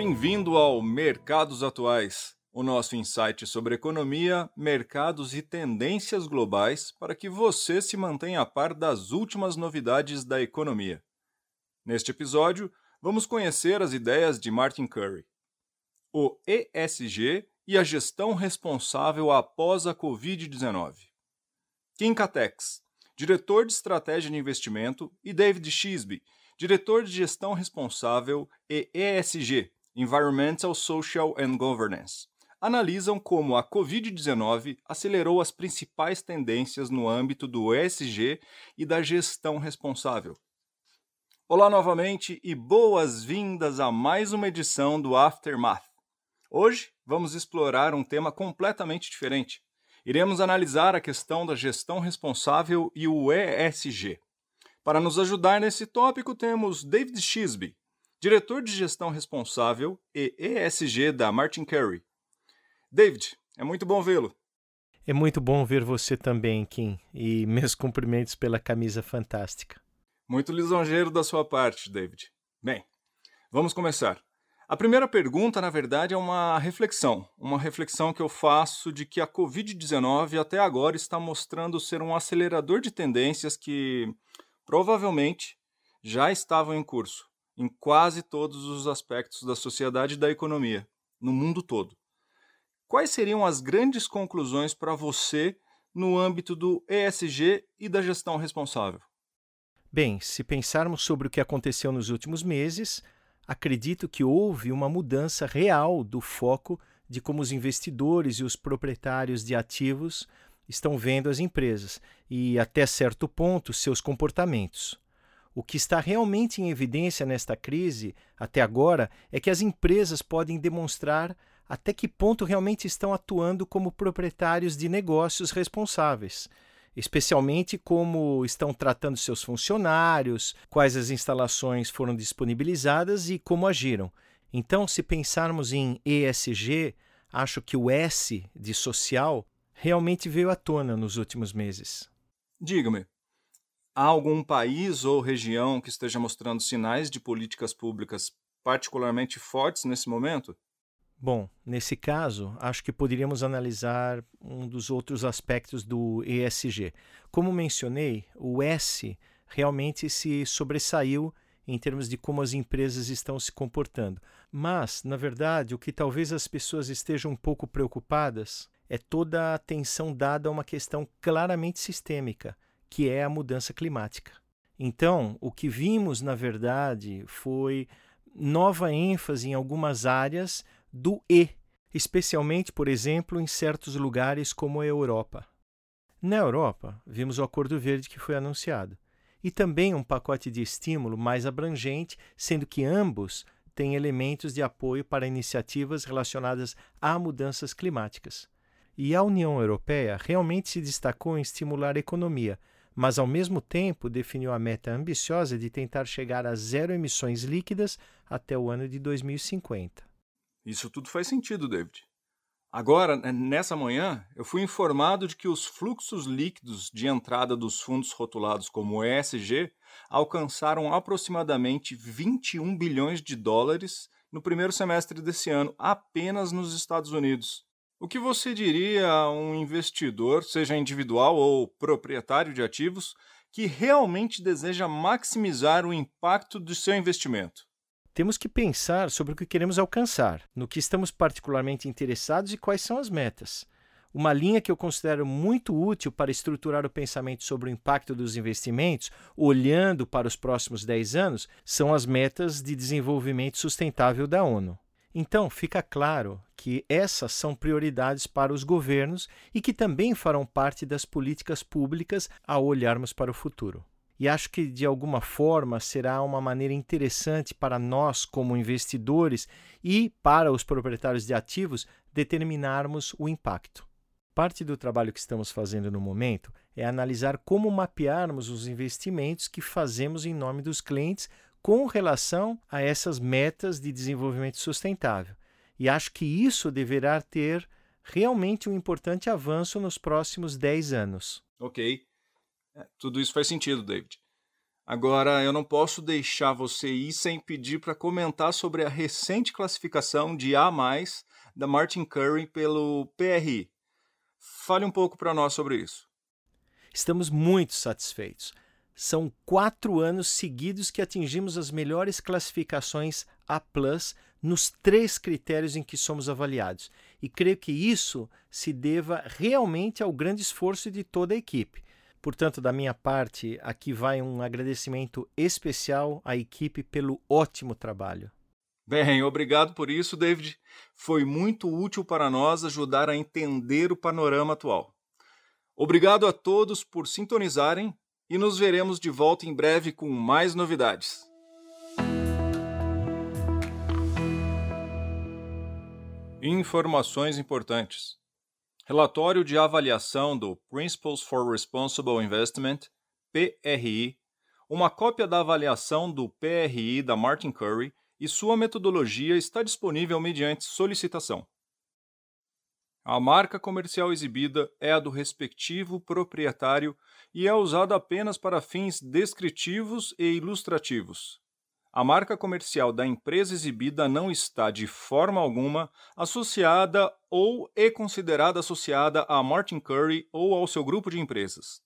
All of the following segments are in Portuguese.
Bem-vindo ao Mercados Atuais, o nosso insight sobre economia, mercados e tendências globais para que você se mantenha a par das últimas novidades da economia. Neste episódio, vamos conhecer as ideias de Martin Curry. O ESG e a gestão responsável após a Covid-19. Kim Catex, diretor de estratégia de investimento, e David Shisby, diretor de gestão responsável e ESG, Environmental, Social and Governance, analisam como a Covid-19 acelerou as principais tendências no âmbito do ESG e da gestão responsável. Olá novamente e boas-vindas a mais uma edição do Aftermath. Hoje vamos explorar um tema completamente diferente. Iremos analisar a questão da gestão responsável e o ESG. Para nos ajudar nesse tópico, temos David Shisby, diretor de gestão responsável e ESG da Martin Carey. David, é muito bom vê-lo. É muito bom ver você também, Kim, e meus cumprimentos pela camisa fantástica. Muito lisonjeiro da sua parte, David. Bem, vamos começar. A primeira pergunta, na verdade, é uma reflexão. Uma reflexão que eu faço de que a Covid-19 até agora está mostrando ser um acelerador de tendências que provavelmente já estavam em curso em quase todos os aspectos da sociedade e da economia, no mundo todo. Quais seriam as grandes conclusões para você no âmbito do ESG e da gestão responsável? Bem, se pensarmos sobre o que aconteceu nos últimos meses, acredito que houve uma mudança real do foco de como os investidores e os proprietários de ativos estão vendo as empresas e, até certo ponto, seus comportamentos. O que está realmente em evidência nesta crise, até agora, é que as empresas podem demonstrar até que ponto realmente estão atuando como proprietários de negócios responsáveis, especialmente como estão tratando seus funcionários, quais as instalações foram disponibilizadas e como agiram. Então, se pensarmos em ESG, acho que o S de social realmente veio à tona nos últimos meses. Diga-me, há algum país ou região que esteja mostrando sinais de políticas públicas particularmente fortes nesse momento? Bom, nesse caso, acho que poderíamos analisar um dos outros aspectos do ESG. Como mencionei, o S realmente se sobressaiu em termos de como as empresas estão se comportando. Mas, na verdade, o que talvez as pessoas estejam um pouco preocupadas é toda a atenção dada a uma questão claramente sistêmica, que é a mudança climática. Então, o que vimos, na verdade, foi nova ênfase em algumas áreas do E, especialmente, por exemplo, em certos lugares como a Europa. Na Europa, vimos o Acordo Verde que foi anunciado, e também um pacote de estímulo mais abrangente, sendo que ambos têm elementos de apoio para iniciativas relacionadas a mudanças climáticas. E a União Europeia realmente se destacou em estimular a economia, mas ao mesmo tempo definiu a meta ambiciosa de tentar chegar a zero emissões líquidas até o ano de 2050. Isso tudo faz sentido, David. Agora, nessa manhã, eu fui informado de que os fluxos líquidos de entrada dos fundos rotulados como ESG alcançaram aproximadamente 21 bilhões de dólares no primeiro semestre desse ano, apenas nos Estados Unidos. O que você diria a um investidor, seja individual ou proprietário de ativos, que realmente deseja maximizar o impacto do seu investimento? Temos que pensar sobre o que queremos alcançar, no que estamos particularmente interessados e quais são as metas. Uma linha que eu considero muito útil para estruturar o pensamento sobre o impacto dos investimentos, olhando para os próximos 10 anos, são as metas de desenvolvimento sustentável da ONU. Então, fica claro que essas são prioridades para os governos e que também farão parte das políticas públicas ao olharmos para o futuro. E acho que, de alguma forma, será uma maneira interessante para nós, como investidores, e para os proprietários de ativos, determinarmos o impacto. Parte do trabalho que estamos fazendo no momento é analisar como mapearmos os investimentos que fazemos em nome dos clientes com relação a essas metas de desenvolvimento sustentável. E acho que isso deverá ter realmente um importante avanço nos próximos 10 anos. Ok. É, tudo isso faz sentido, David. Agora, eu não posso deixar você ir sem pedir para comentar sobre a recente classificação de A da Martin Curry pelo PRI. Fale um pouco para nós sobre isso. Estamos muito satisfeitos. São quatro anos seguidos que atingimos as melhores classificações A nos três critérios em que somos avaliados. E creio que isso se deva realmente ao grande esforço de toda a equipe. Portanto, da minha parte, aqui vai um agradecimento especial à equipe pelo ótimo trabalho. Bem, obrigado por isso, David. Foi muito útil para nós ajudar a entender o panorama atual. Obrigado a todos por sintonizarem e nos veremos de volta em breve com mais novidades. Informações importantes. Relatório de avaliação do Principles for Responsible Investment, PRI, uma cópia da avaliação do PRI da Martin Curry e sua metodologia está disponível mediante solicitação. A marca comercial exibida é a do respectivo proprietário e é usada apenas para fins descritivos e ilustrativos. A marca comercial da empresa exibida não está de forma alguma associada ou é considerada associada a Martin Curry ou ao seu grupo de empresas.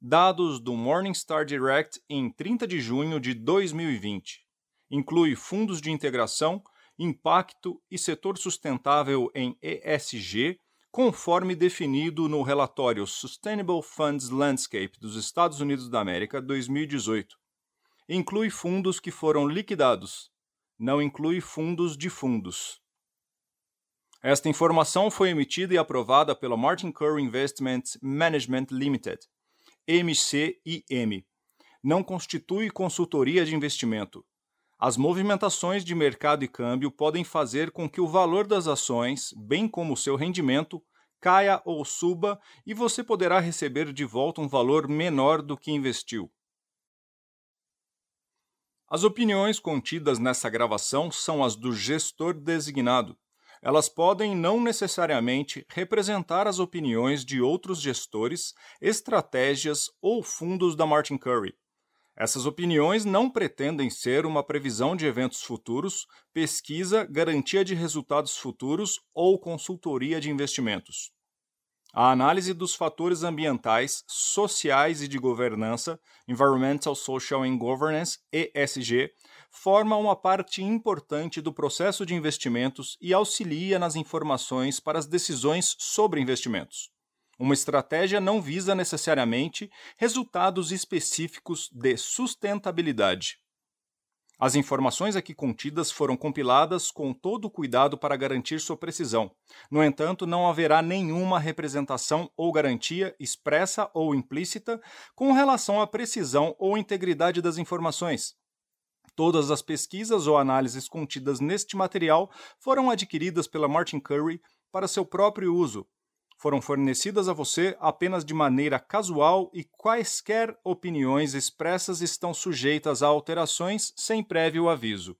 Dados do Morningstar Direct em 30 de junho de 2020. Inclui fundos de integração, impacto e setor sustentável em ESG, conforme definido no relatório Sustainable Funds Landscape dos Estados Unidos da América 2018 inclui fundos que foram liquidados, não inclui fundos de fundos. Esta informação foi emitida e aprovada pela Martin Curry Investment Management Limited, MCIM. Não constitui consultoria de investimento. As movimentações de mercado e câmbio podem fazer com que o valor das ações, bem como o seu rendimento, caia ou suba e você poderá receber de volta um valor menor do que investiu. As opiniões contidas nessa gravação são as do gestor designado. Elas podem não necessariamente representar as opiniões de outros gestores, estratégias ou fundos da Martin Curry. Essas opiniões não pretendem ser uma previsão de eventos futuros, pesquisa, garantia de resultados futuros ou consultoria de investimentos. A análise dos fatores ambientais, sociais e de governança, Environmental, Social and Governance, ESG, forma uma parte importante do processo de investimentos e auxilia nas informações para as decisões sobre investimentos. Uma estratégia não visa necessariamente resultados específicos de sustentabilidade. As informações aqui contidas foram compiladas com todo o cuidado para garantir sua precisão. No entanto, não haverá nenhuma representação ou garantia expressa ou implícita com relação à precisão ou integridade das informações. Todas as pesquisas ou análises contidas neste material foram adquiridas pela Martin Curry para seu próprio uso, foram fornecidas a você apenas de maneira casual e quaisquer opiniões expressas estão sujeitas a alterações sem prévio aviso.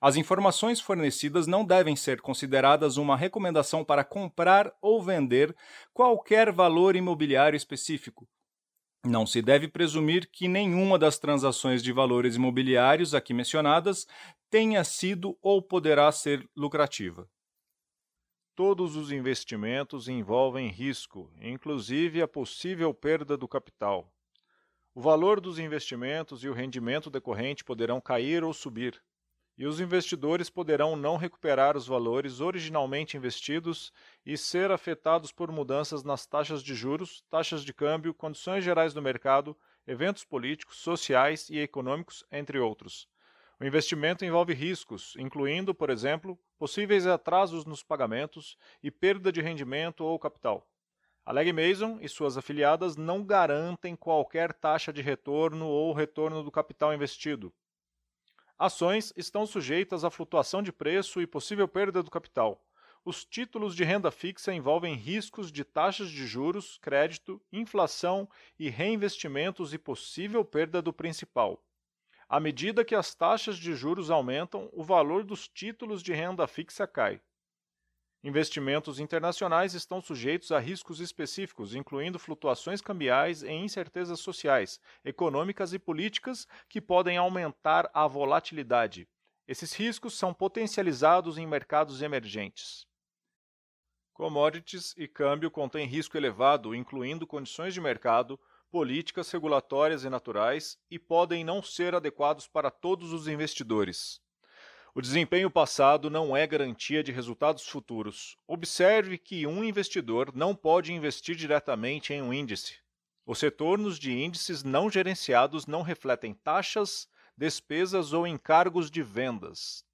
As informações fornecidas não devem ser consideradas uma recomendação para comprar ou vender qualquer valor imobiliário específico. Não se deve presumir que nenhuma das transações de valores imobiliários aqui mencionadas tenha sido ou poderá ser lucrativa. Todos os investimentos envolvem risco, inclusive a possível perda do capital. O valor dos investimentos e o rendimento decorrente poderão cair ou subir, e os investidores poderão não recuperar os valores originalmente investidos e ser afetados por mudanças nas taxas de juros, taxas de câmbio, condições gerais do mercado, eventos políticos, sociais e econômicos, entre outros. O investimento envolve riscos, incluindo, por exemplo, possíveis atrasos nos pagamentos e perda de rendimento ou capital. A Leg Mason e suas afiliadas não garantem qualquer taxa de retorno ou retorno do capital investido. Ações estão sujeitas à flutuação de preço e possível perda do capital. Os títulos de renda fixa envolvem riscos de taxas de juros, crédito, inflação e reinvestimentos e possível perda do principal. À medida que as taxas de juros aumentam, o valor dos títulos de renda fixa cai. Investimentos internacionais estão sujeitos a riscos específicos, incluindo flutuações cambiais e incertezas sociais, econômicas e políticas que podem aumentar a volatilidade. Esses riscos são potencializados em mercados emergentes. Commodities e câmbio contêm risco elevado, incluindo condições de mercado, políticas regulatórias e naturais, e podem não ser adequados para todos os investidores. O desempenho passado não é garantia de resultados futuros. Observe que um investidor não pode investir diretamente em um índice. Os retornos de índices não gerenciados não refletem taxas, despesas ou encargos de vendas.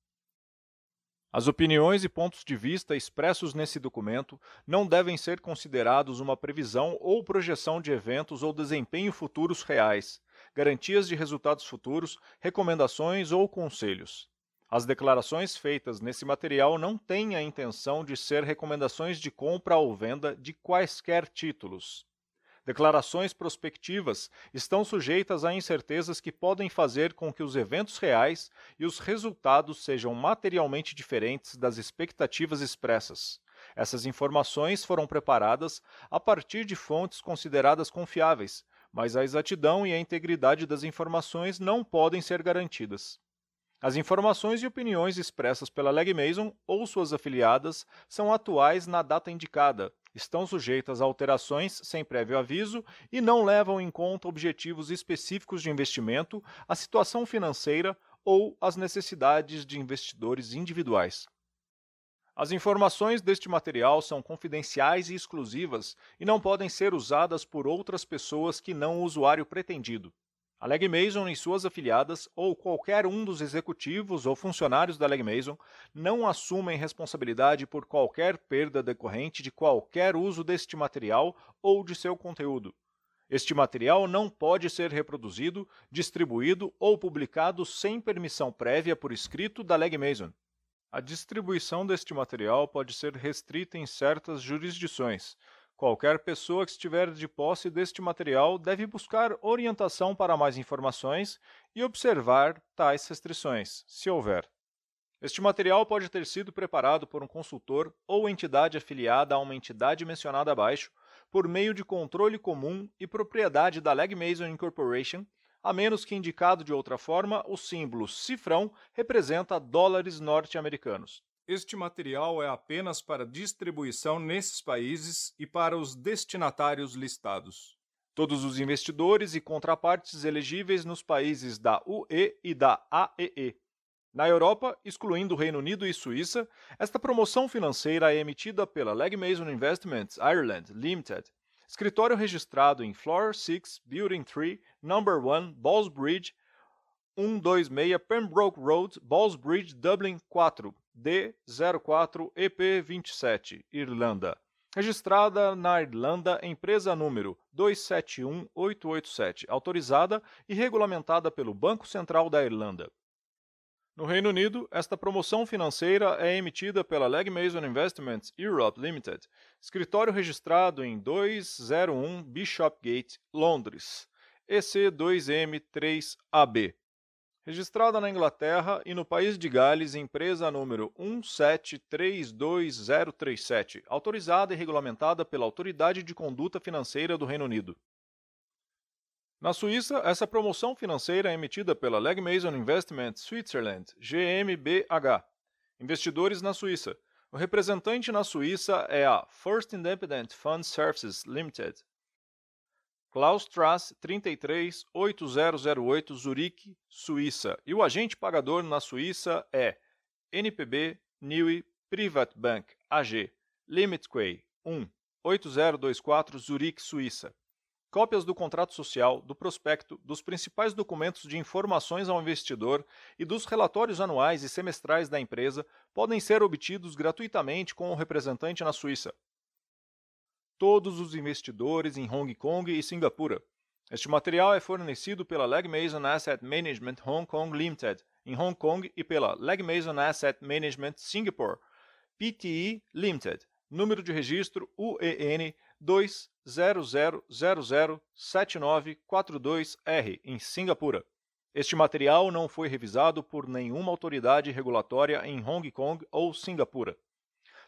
As opiniões e pontos de vista expressos nesse documento não devem ser considerados uma previsão ou projeção de eventos ou desempenho futuros reais, garantias de resultados futuros, recomendações ou conselhos. As declarações feitas nesse material não têm a intenção de ser recomendações de compra ou venda de quaisquer títulos. Declarações prospectivas estão sujeitas a incertezas que podem fazer com que os eventos reais e os resultados sejam materialmente diferentes das expectativas expressas. Essas informações foram preparadas a partir de fontes consideradas confiáveis, mas a exatidão e a integridade das informações não podem ser garantidas. As informações e opiniões expressas pela Leg Mason ou suas afiliadas são atuais na data indicada, estão sujeitas a alterações sem prévio aviso e não levam em conta objetivos específicos de investimento, a situação financeira ou as necessidades de investidores individuais. As informações deste material são confidenciais e exclusivas e não podem ser usadas por outras pessoas que não o usuário pretendido. A Leg Mason e suas afiliadas, ou qualquer um dos executivos ou funcionários da Leg Mason, não assumem responsabilidade por qualquer perda decorrente de qualquer uso deste material ou de seu conteúdo. Este material não pode ser reproduzido, distribuído ou publicado sem permissão prévia por escrito da Leg Mason. A distribuição deste material pode ser restrita em certas jurisdições, Qualquer pessoa que estiver de posse deste material deve buscar orientação para mais informações e observar tais restrições, se houver. Este material pode ter sido preparado por um consultor ou entidade afiliada a uma entidade mencionada abaixo por meio de controle comum e propriedade da Leg Mason Incorporation, a menos que indicado de outra forma, o símbolo cifrão representa dólares norte-americanos. Este material é apenas para distribuição nesses países e para os destinatários listados. Todos os investidores e contrapartes elegíveis nos países da UE e da AEE. Na Europa, excluindo o Reino Unido e Suíça, esta promoção financeira é emitida pela Leg Mason Investments Ireland Limited, escritório registrado em Floor 6, Building 3, Number 1, Ballsbridge, 126 Pembroke Road, Ballsbridge, Dublin 4, D04EP27, Irlanda. Registrada na Irlanda, empresa número 271887, autorizada e regulamentada pelo Banco Central da Irlanda. No Reino Unido, esta promoção financeira é emitida pela Leg Mason Investments Europe Limited, escritório registrado em 201 Bishopgate, Londres, EC2M3AB registrada na Inglaterra e no país de Gales, empresa número 1732037, autorizada e regulamentada pela Autoridade de Conduta Financeira do Reino Unido. Na Suíça, essa promoção financeira é emitida pela Leg Mason Investment Switzerland, GmbH. Investidores na Suíça. O representante na Suíça é a First Independent Fund Services Limited, Klaus Strass 338008 Zurique, Suíça. E o agente pagador na Suíça é NPB Niue Privatbank AG, Limitquay 1 8024 Zurique, Suíça. Cópias do contrato social, do prospecto, dos principais documentos de informações ao investidor e dos relatórios anuais e semestrais da empresa podem ser obtidos gratuitamente com o representante na Suíça todos os investidores em Hong Kong e Singapura. Este material é fornecido pela Leg Mason Asset Management Hong Kong Limited, em Hong Kong, e pela Leg Mason Asset Management Singapore, PTE Limited, número de registro UEN 200007942R, em Singapura. Este material não foi revisado por nenhuma autoridade regulatória em Hong Kong ou Singapura.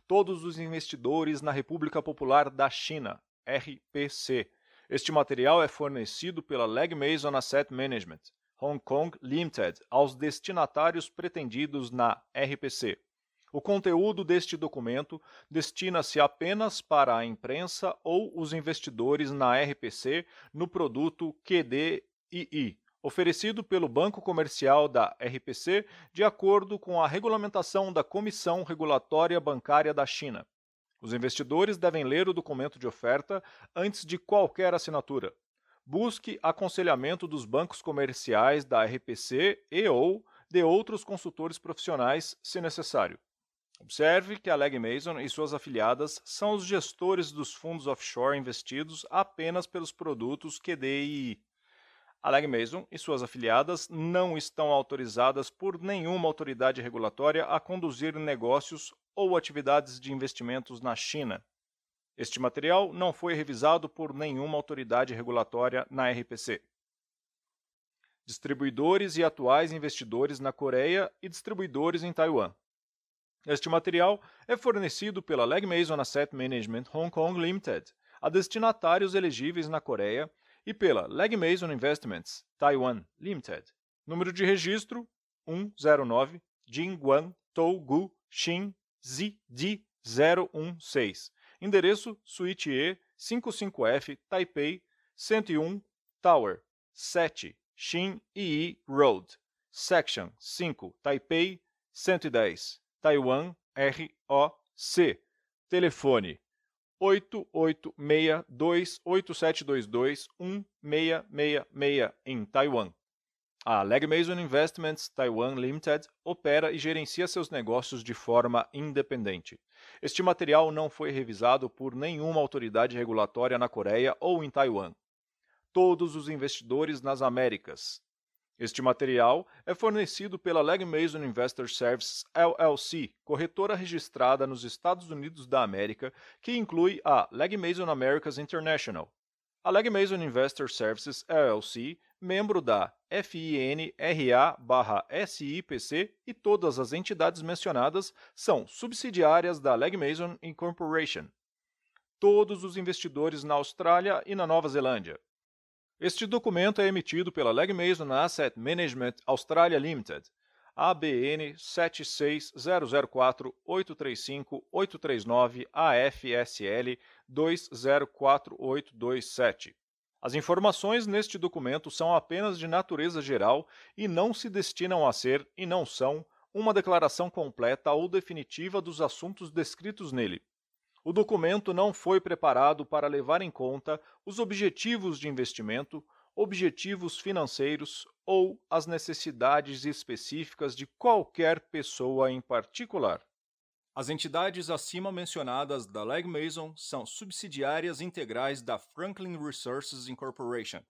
Todos os investidores na República Popular da China, RPC. Este material é fornecido pela Leg Mason Asset Management, Hong Kong Limited, aos destinatários pretendidos na RPC. O conteúdo deste documento destina-se apenas para a imprensa ou os investidores na RPC no produto QDII, oferecido pelo Banco Comercial da RPC de acordo com a regulamentação da Comissão Regulatória Bancária da China. Os investidores devem ler o documento de oferta antes de qualquer assinatura. Busque aconselhamento dos bancos comerciais da RPC e ou de outros consultores profissionais, se necessário. Observe que a Leg Mason e suas afiliadas são os gestores dos fundos offshore investidos apenas pelos produtos QDII. A Leg Mason e suas afiliadas não estão autorizadas por nenhuma autoridade regulatória a conduzir negócios ou atividades de investimentos na China. Este material não foi revisado por nenhuma autoridade regulatória na RPC. Distribuidores e atuais investidores na Coreia e distribuidores em Taiwan. Este material é fornecido pela Leg Mason Asset Management Hong Kong Limited a destinatários elegíveis na Coreia e pela Leg Mason Investments Taiwan Limited. Número de registro 109 Jingguan Tougu Xin ZD 016. Endereço Suíte E 55F Taipei 101 Tower 7 Xin Yi Road Section 5 Taipei 110 Taiwan ROC. Telefone 886287221666 em Taiwan. A Leg Mason Investments Taiwan Limited opera e gerencia seus negócios de forma independente. Este material não foi revisado por nenhuma autoridade regulatória na Coreia ou em Taiwan. Todos os investidores nas Américas, este material é fornecido pela Leg Mason Investor Services LLC, corretora registrada nos Estados Unidos da América, que inclui a Leg Mason Americas International. A Leg Mason Investor Services LLC, membro da FINRA/SIPC e todas as entidades mencionadas são subsidiárias da Leg Mason Incorporation. Todos os investidores na Austrália e na Nova Zelândia. Este documento é emitido pela Leg Mason Asset Management Australia Limited, ABN 76004835839 AFSL 204827. As informações neste documento são apenas de natureza geral e não se destinam a ser, e não são, uma declaração completa ou definitiva dos assuntos descritos nele. O documento não foi preparado para levar em conta os objetivos de investimento, objetivos financeiros ou as necessidades específicas de qualquer pessoa em particular. As entidades acima mencionadas da Leg Mason são subsidiárias integrais da Franklin Resources Incorporation,